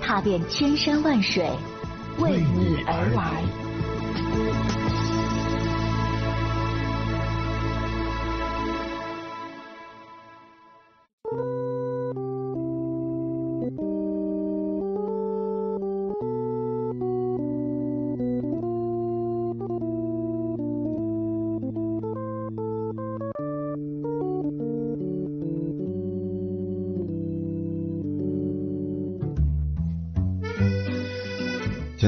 踏遍千山万水，为你而来。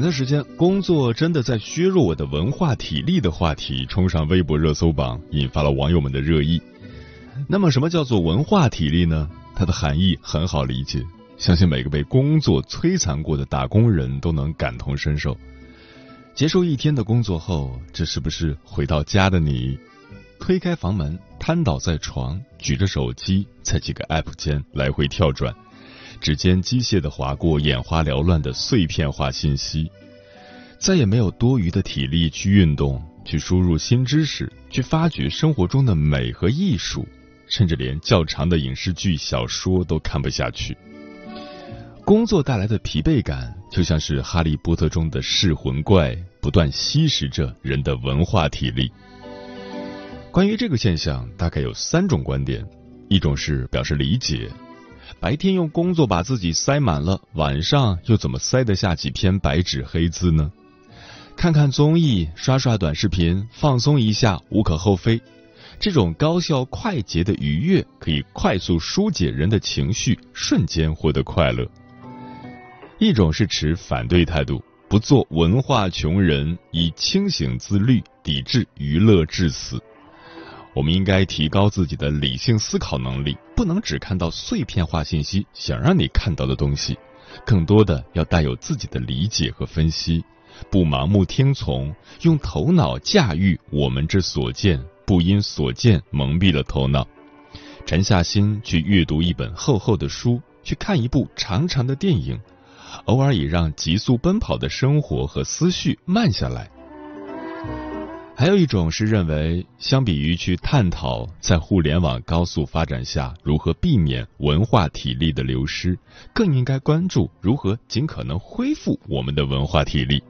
前段时间，工作真的在削弱我的文化体力的话题冲上微博热搜榜，引发了网友们的热议。那么，什么叫做文化体力呢？它的含义很好理解，相信每个被工作摧残过的打工人都能感同身受。结束一天的工作后，这是不是回到家的你，推开房门，瘫倒在床，举着手机在几个 app 间来回跳转？指尖机械的划过眼花缭乱的碎片化信息，再也没有多余的体力去运动、去输入新知识、去发掘生活中的美和艺术，甚至连较长的影视剧、小说都看不下去。工作带来的疲惫感，就像是《哈利波特》中的噬魂怪，不断吸食着人的文化体力。关于这个现象，大概有三种观点：一种是表示理解。白天用工作把自己塞满了，晚上又怎么塞得下几篇白纸黑字呢？看看综艺，刷刷短视频，放松一下无可厚非。这种高效快捷的愉悦，可以快速疏解人的情绪，瞬间获得快乐。一种是持反对态度，不做文化穷人，以清醒自律抵制娱乐致死。我们应该提高自己的理性思考能力，不能只看到碎片化信息想让你看到的东西，更多的要带有自己的理解和分析，不盲目听从，用头脑驾驭我们之所见，不因所见蒙蔽了头脑。沉下心去阅读一本厚厚的书，去看一部长长的电影，偶尔也让急速奔跑的生活和思绪慢下来。还有一种是认为，相比于去探讨在互联网高速发展下如何避免文化体力的流失，更应该关注如何尽可能恢复我们的文化体力。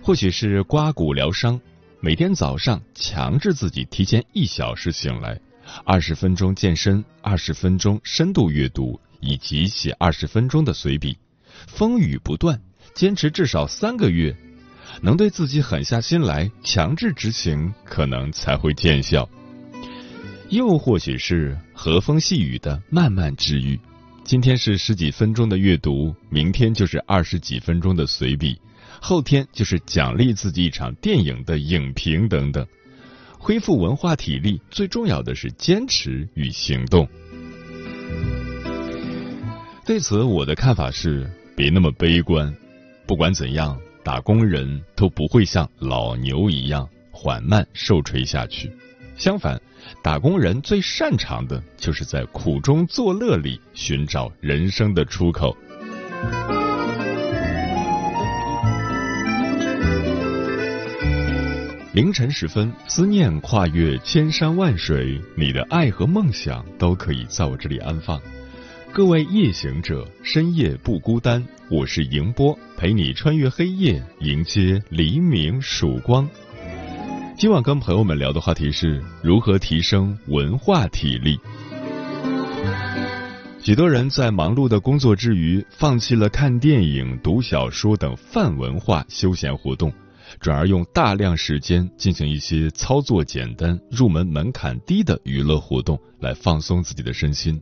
或许是刮骨疗伤，每天早上强制自己提前一小时醒来，二十分钟健身，二十分钟深度阅读，以及写二十分钟的随笔，风雨不断，坚持至少三个月。能对自己狠下心来，强制执行，可能才会见效。又或许是和风细雨的慢慢治愈。今天是十几分钟的阅读，明天就是二十几分钟的随笔，后天就是奖励自己一场电影的影评等等。恢复文化体力，最重要的是坚持与行动。对此，我的看法是：别那么悲观。不管怎样。打工人都不会像老牛一样缓慢受锤下去，相反，打工人最擅长的就是在苦中作乐里寻找人生的出口。凌晨时分，思念跨越千山万水，你的爱和梦想都可以在我这里安放。各位夜行者，深夜不孤单。我是迎波，陪你穿越黑夜，迎接黎明曙光。今晚跟朋友们聊的话题是如何提升文化体力。许多人在忙碌的工作之余，放弃了看电影、读小说等泛文化休闲活动，转而用大量时间进行一些操作简单、入门门槛低的娱乐活动，来放松自己的身心。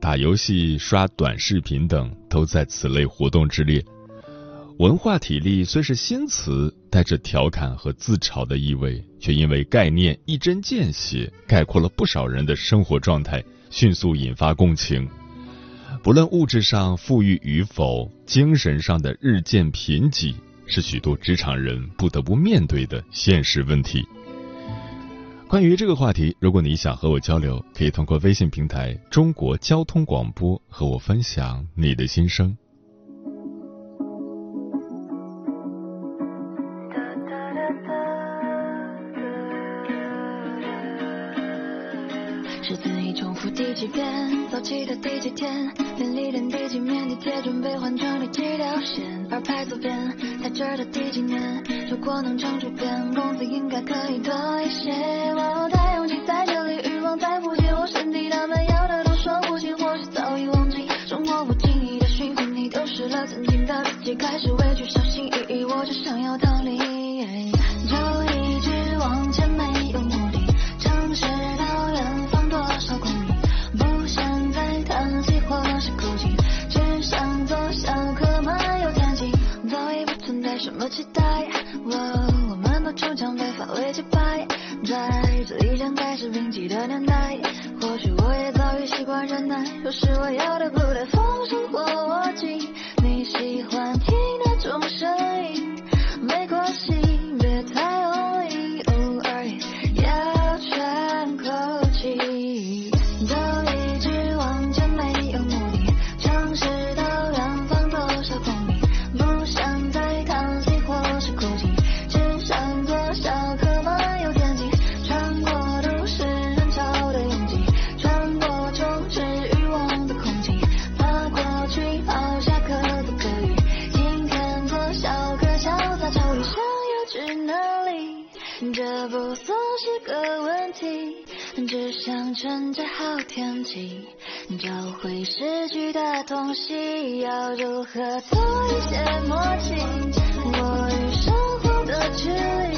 打游戏、刷短视频等都在此类活动之列。文化体力虽是新词，带着调侃和自嘲的意味，却因为概念一针见血，概括了不少人的生活状态，迅速引发共情。不论物质上富裕与否，精神上的日渐贫瘠，是许多职场人不得不面对的现实问题。关于这个话题，如果你想和我交流，可以通过微信平台“中国交通广播”和我分享你的心声。是字已重复第几遍？早起的第几天？便利店第几面？地铁准备换乘第几条线？而牌左边，在这儿的第几年？如果能成主编，工资应该可以多一些。是我有这不算是个问题，只想趁着好天气找回失去的东西。要如何做一些默契？我与生活的距离，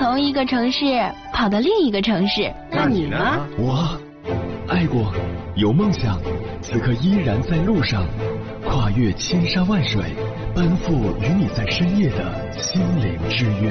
从一个城市跑到另一个城市，那你呢？我爱过，有梦想，此刻依然在路上，跨越千山万水，奔赴与你在深夜的心灵之约。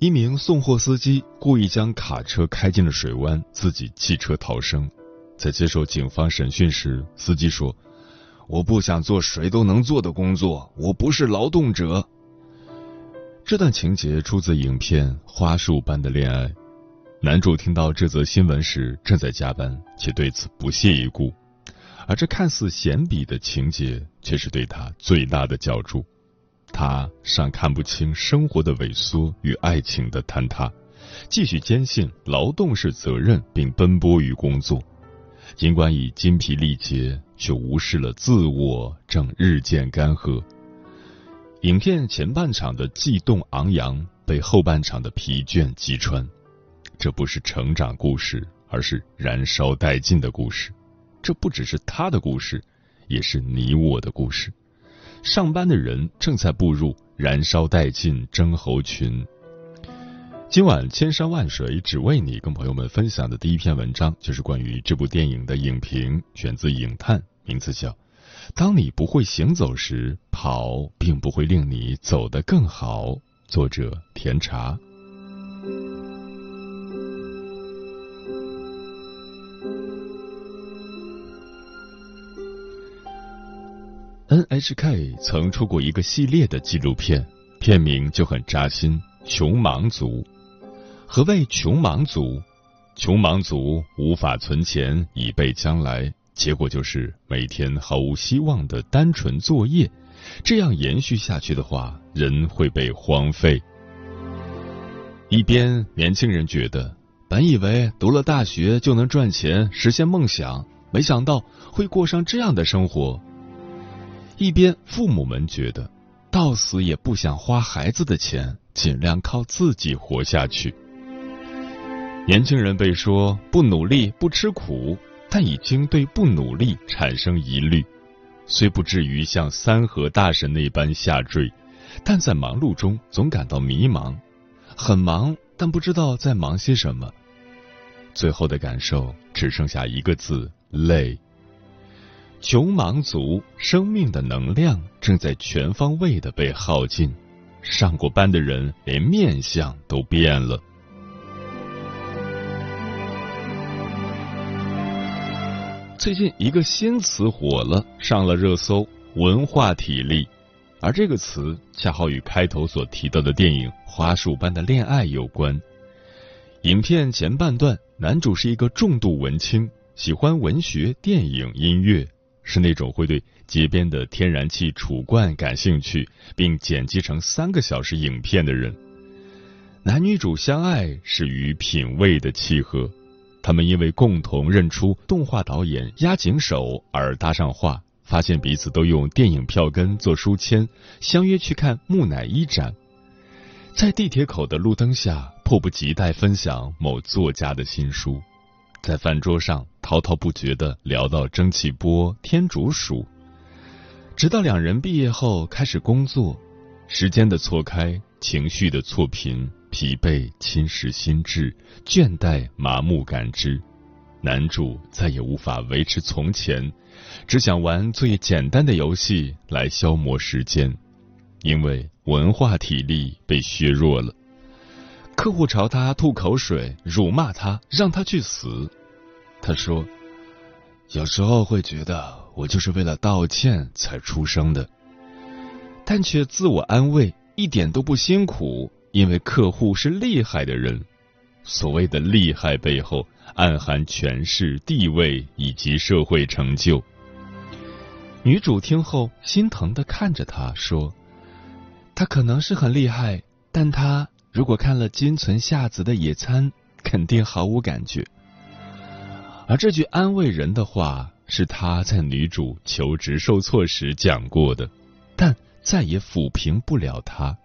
一名送货司机故意将卡车开进了水湾，自己弃车逃生。在接受警方审讯时，司机说：“我不想做谁都能做的工作，我不是劳动者。”这段情节出自影片《花束般的恋爱》。男主听到这则新闻时正在加班，且对此不屑一顾，而这看似闲笔的情节，却是对他最大的浇注。他尚看不清生活的萎缩与爱情的坍塌，继续坚信劳动是责任，并奔波于工作。尽管已筋疲力竭，却无视了自我，正日渐干涸。影片前半场的悸动昂扬，被后半场的疲倦击穿。这不是成长故事，而是燃烧殆尽的故事。这不只是他的故事，也是你我的故事。上班的人正在步入燃烧殆尽症候群。今晚千山万水只为你，跟朋友们分享的第一篇文章就是关于这部电影的影评，选自影探，名字叫《当你不会行走时，跑并不会令你走得更好》，作者甜茶。NHK 曾出过一个系列的纪录片，片名就很扎心，《穷忙族》。何谓穷忙族？穷忙族无法存钱以备将来，结果就是每天毫无希望的单纯作业。这样延续下去的话，人会被荒废。一边年轻人觉得，本以为读了大学就能赚钱实现梦想，没想到会过上这样的生活；一边父母们觉得，到死也不想花孩子的钱，尽量靠自己活下去。年轻人被说不努力不吃苦，但已经对不努力产生疑虑，虽不至于像三和大神那般下坠，但在忙碌中总感到迷茫。很忙，但不知道在忙些什么。最后的感受只剩下一个字：累。穷忙族生命的能量正在全方位的被耗尽，上过班的人连面相都变了。最近一个新词火了，上了热搜——文化体力。而这个词恰好与开头所提到的电影《花束般的恋爱》有关。影片前半段，男主是一个重度文青，喜欢文学、电影、音乐，是那种会对街边的天然气储罐感兴趣，并剪辑成三个小时影片的人。男女主相爱是与品味的契合，他们因为共同认出动画导演押井守而搭上话。发现彼此都用电影票根做书签，相约去看木乃伊展，在地铁口的路灯下，迫不及待分享某作家的新书，在饭桌上滔滔不绝的聊到蒸汽波、天竺鼠，直到两人毕业后开始工作，时间的错开，情绪的错频，疲惫侵蚀心智，倦怠麻木感知，男主再也无法维持从前。只想玩最简单的游戏来消磨时间，因为文化体力被削弱了。客户朝他吐口水，辱骂他，让他去死。他说：“有时候会觉得我就是为了道歉才出生的，但却自我安慰，一点都不辛苦，因为客户是厉害的人。所谓的厉害背后，暗含权势、地位以及社会成就。”女主听后心疼的看着他说：“他可能是很厉害，但他如果看了金存夏子的野餐，肯定毫无感觉。”而这句安慰人的话是他在女主求职受挫时讲过的，但再也抚平不了他。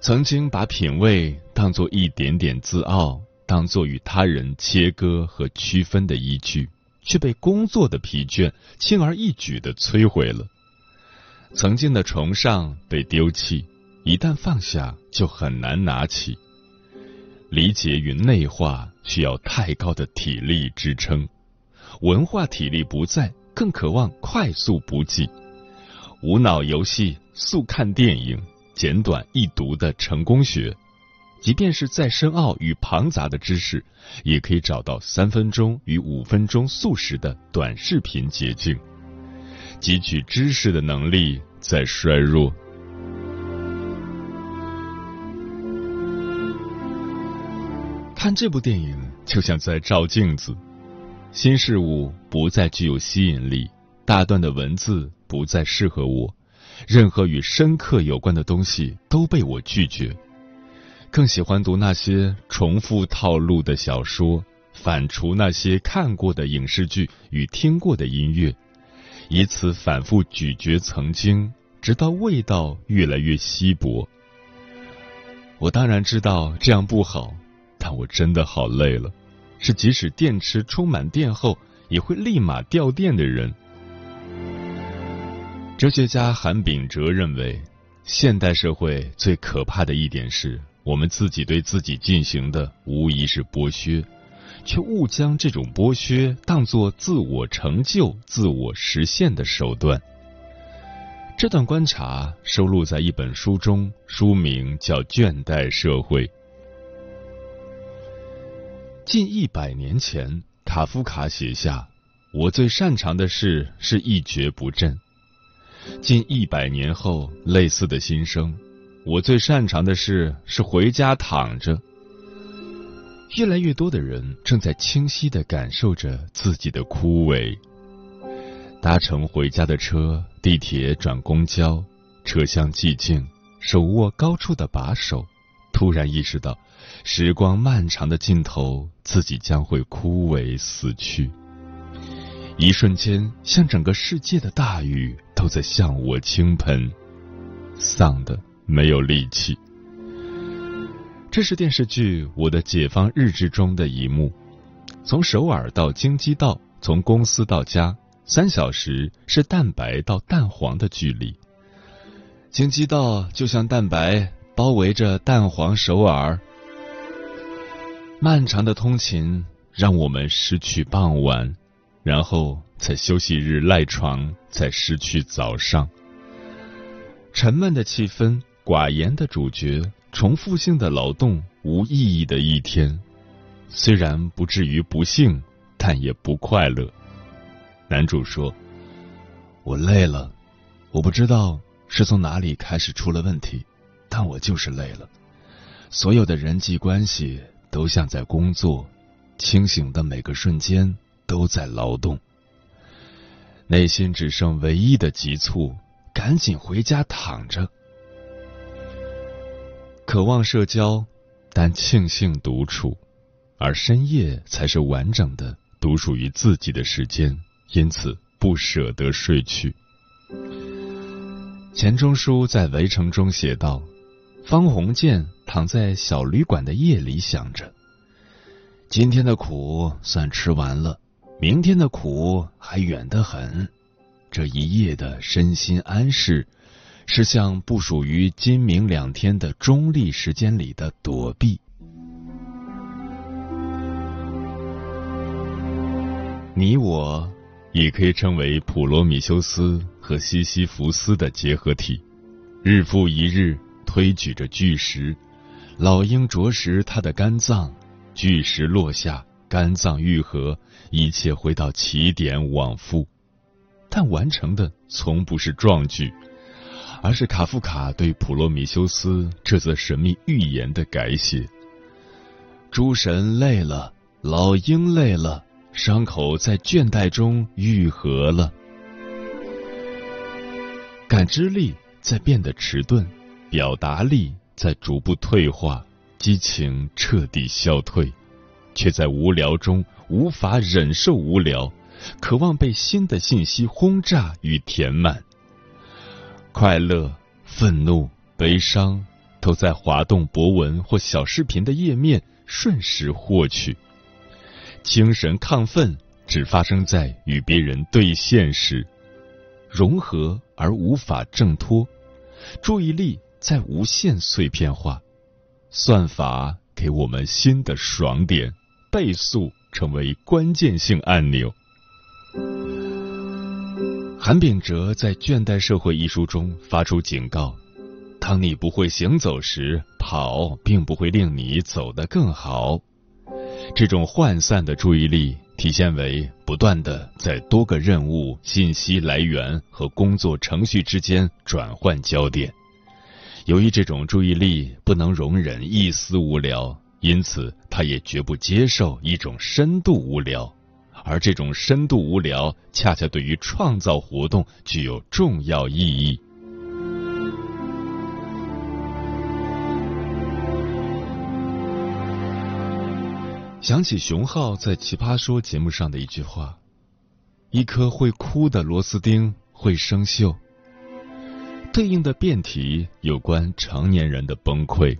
曾经把品味当做一点点自傲，当做与他人切割和区分的依据。却被工作的疲倦轻而易举的摧毁了。曾经的崇尚被丢弃，一旦放下就很难拿起。理解与内化需要太高的体力支撑，文化体力不在，更渴望快速补给。无脑游戏、速看电影、简短易读的成功学。即便是再深奥与庞杂的知识，也可以找到三分钟与五分钟速食的短视频捷径。汲取知识的能力在衰弱。看这部电影就像在照镜子，新事物不再具有吸引力，大段的文字不再适合我，任何与深刻有关的东西都被我拒绝。更喜欢读那些重复套路的小说，反刍那些看过的影视剧与听过的音乐，以此反复咀嚼曾经，直到味道越来越稀薄。我当然知道这样不好，但我真的好累了，是即使电池充满电后也会立马掉电的人。哲学家韩炳哲认为，现代社会最可怕的一点是。我们自己对自己进行的无疑是剥削，却误将这种剥削当作自我成就、自我实现的手段。这段观察收录在一本书中，书名叫《倦怠社会》。近一百年前，卡夫卡写下：“我最擅长的事是一蹶不振。”近一百年后，类似的心声。我最擅长的事是回家躺着。越来越多的人正在清晰的感受着自己的枯萎。搭乘回家的车，地铁转公交，车厢寂静，手握高处的把手，突然意识到，时光漫长的尽头，自己将会枯萎死去。一瞬间，像整个世界的大雨都在向我倾盆，丧的没有力气。这是电视剧《我的解放日志》中的一幕：从首尔到京畿道，从公司到家。三小时是蛋白到蛋黄的距离，京畿道就像蛋白包围着蛋黄首尔。漫长的通勤让我们失去傍晚，然后在休息日赖床，再失去早上。沉闷的气氛，寡言的主角，重复性的劳动，无意义的一天。虽然不至于不幸，但也不快乐。男主说：“我累了，我不知道是从哪里开始出了问题，但我就是累了。所有的人际关系都像在工作，清醒的每个瞬间都在劳动。内心只剩唯一的急促，赶紧回家躺着。渴望社交，但庆幸独处，而深夜才是完整的独属于自己的时间。”因此不舍得睡去。钱钟书在《围城》中写道：“方鸿渐躺在小旅馆的夜里，想着今天的苦算吃完了，明天的苦还远得很。这一夜的身心安适，是像不属于今明两天的中立时间里的躲避。你我。”也可以称为普罗米修斯和西西弗斯的结合体，日复一日推举着巨石，老鹰啄食它的肝脏，巨石落下，肝脏愈合，一切回到起点往复，但完成的从不是壮举，而是卡夫卡对普罗米修斯这则神秘寓言的改写。诸神累了，老鹰累了。伤口在倦怠中愈合了，感知力在变得迟钝，表达力在逐步退化，激情彻底消退，却在无聊中无法忍受无聊，渴望被新的信息轰炸与填满。快乐、愤怒、悲伤，都在滑动博文或小视频的页面瞬时获取。精神亢奋只发生在与别人对线时，融合而无法挣脱，注意力在无限碎片化，算法给我们新的爽点，倍速成为关键性按钮。韩炳哲在《倦怠社会》一书中发出警告：当你不会行走时，跑并不会令你走得更好。这种涣散的注意力体现为不断的在多个任务、信息来源和工作程序之间转换焦点。由于这种注意力不能容忍一丝无聊，因此他也绝不接受一种深度无聊，而这种深度无聊恰恰对于创造活动具有重要意义。想起熊浩在《奇葩说》节目上的一句话：“一颗会哭的螺丝钉会生锈。”对应的辩题有关成年人的崩溃。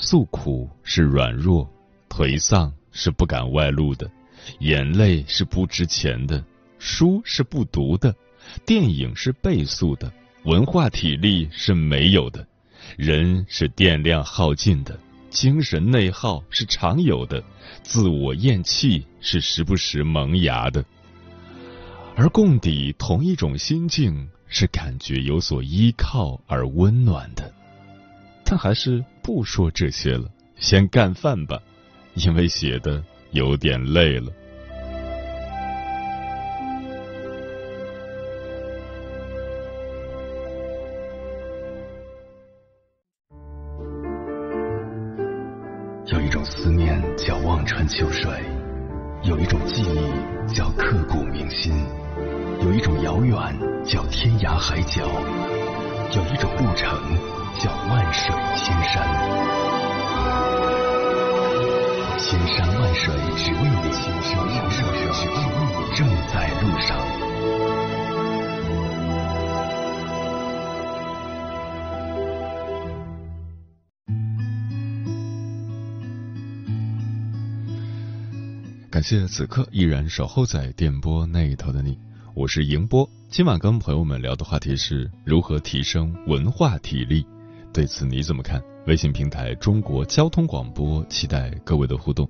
诉苦是软弱，颓丧是不敢外露的，眼泪是不值钱的，书是不读的，电影是倍速的，文化体力是没有的，人是电量耗尽的。精神内耗是常有的，自我厌弃是时不时萌芽的，而共抵同一种心境是感觉有所依靠而温暖的。但还是不说这些了，先干饭吧，因为写的有点累了。有一种思念叫望穿秋水，有一种记忆叫刻骨铭心，有一种遥远叫天涯海角，有一种路程叫万水千山。千山万水只为你，千山万水只为你，正在路上。感谢此刻依然守候在电波那一头的你，我是迎波。今晚跟朋友们聊的话题是如何提升文化体力，对此你怎么看？微信平台中国交通广播，期待各位的互动。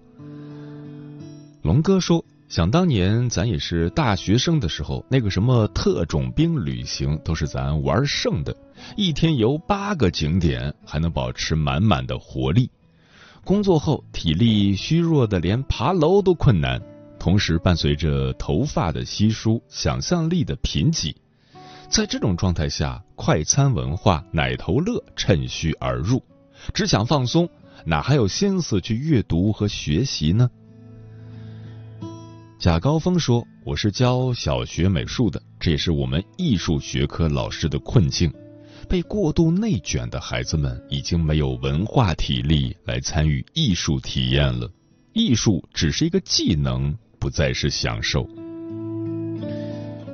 龙哥说，想当年咱也是大学生的时候，那个什么特种兵旅行都是咱玩剩的，一天游八个景点，还能保持满满的活力。工作后体力虚弱的连爬楼都困难，同时伴随着头发的稀疏、想象力的贫瘠。在这种状态下，快餐文化、奶头乐趁虚而入，只想放松，哪还有心思去阅读和学习呢？贾高峰说：“我是教小学美术的，这也是我们艺术学科老师的困境。”被过度内卷的孩子们已经没有文化体力来参与艺术体验了，艺术只是一个技能，不再是享受。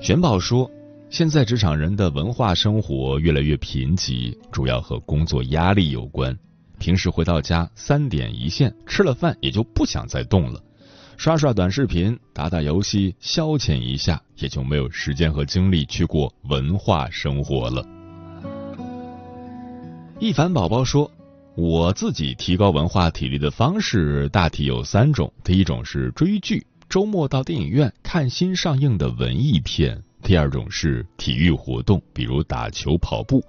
玄宝说，现在职场人的文化生活越来越贫瘠，主要和工作压力有关。平时回到家三点一线，吃了饭也就不想再动了，刷刷短视频、打打游戏消遣一下，也就没有时间和精力去过文化生活了。一凡宝宝说：“我自己提高文化体力的方式大体有三种。第一种是追剧，周末到电影院看新上映的文艺片；第二种是体育活动，比如打球、跑步；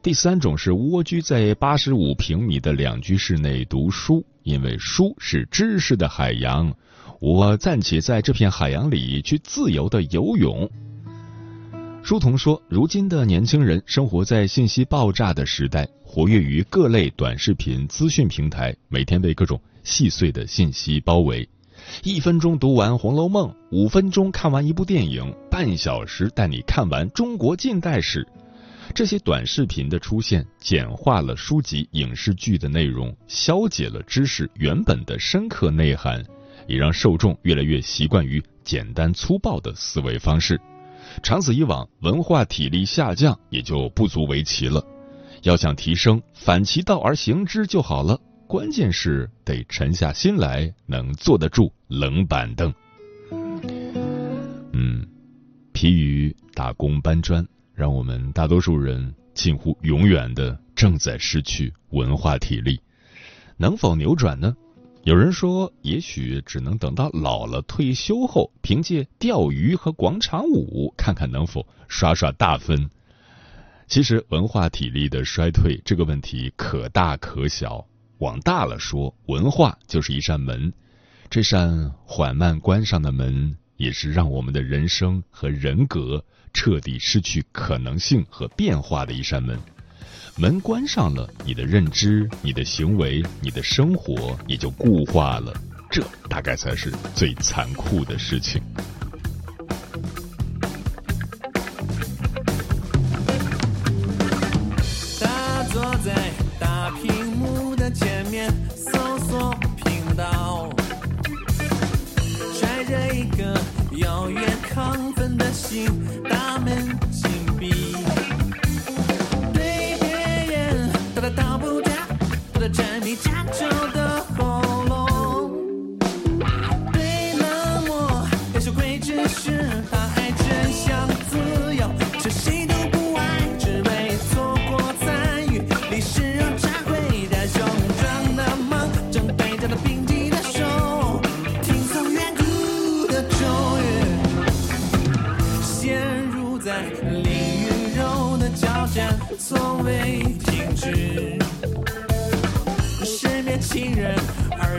第三种是蜗居在八十五平米的两居室内读书，因为书是知识的海洋，我暂且在这片海洋里去自由的游泳。”书童说：“如今的年轻人生活在信息爆炸的时代，活跃于各类短视频资讯平台，每天被各种细碎的信息包围。一分钟读完《红楼梦》，五分钟看完一部电影，半小时带你看完中国近代史。这些短视频的出现，简化了书籍、影视剧的内容，消解了知识原本的深刻内涵，也让受众越来越习惯于简单粗暴的思维方式。”长此以往，文化体力下降也就不足为奇了。要想提升，反其道而行之就好了。关键是得沉下心来，能坐得住冷板凳。嗯，疲于打工搬砖，让我们大多数人近乎永远的正在失去文化体力。能否扭转呢？有人说，也许只能等到老了退休后，凭借钓鱼和广场舞，看看能否刷刷大分。其实，文化体力的衰退这个问题可大可小。往大了说，文化就是一扇门，这扇缓慢关上的门，也是让我们的人生和人格彻底失去可能性和变化的一扇门。门关上了，你的认知、你的行为、你的生活也就固化了，这大概才是最残酷的事情。亢奋的心，大门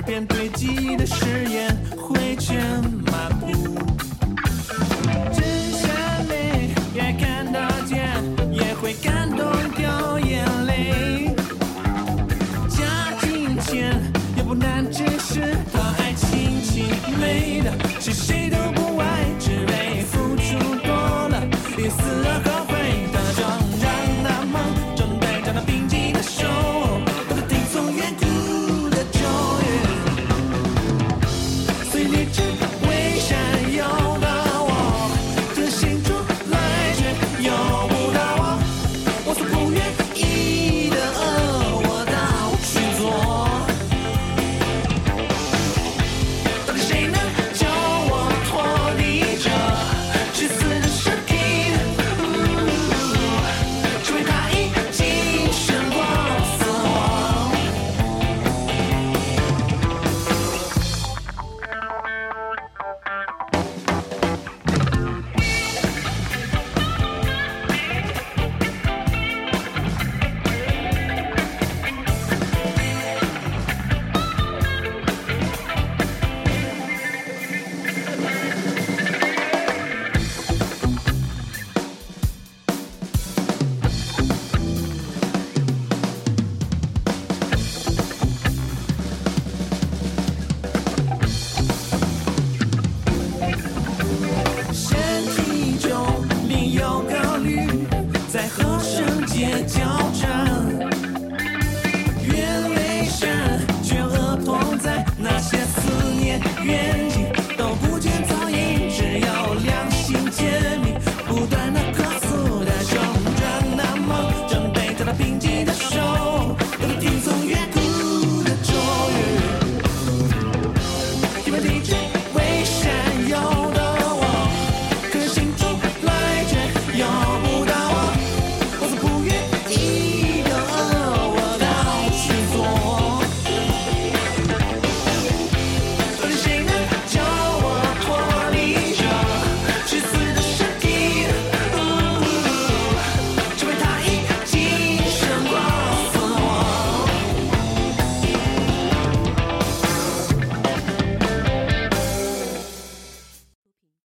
边堆积的誓言灰尘满布。真下美也看得见，也会感动掉眼泪。家境钱也不难只是，当爱情情美的，是谁都不。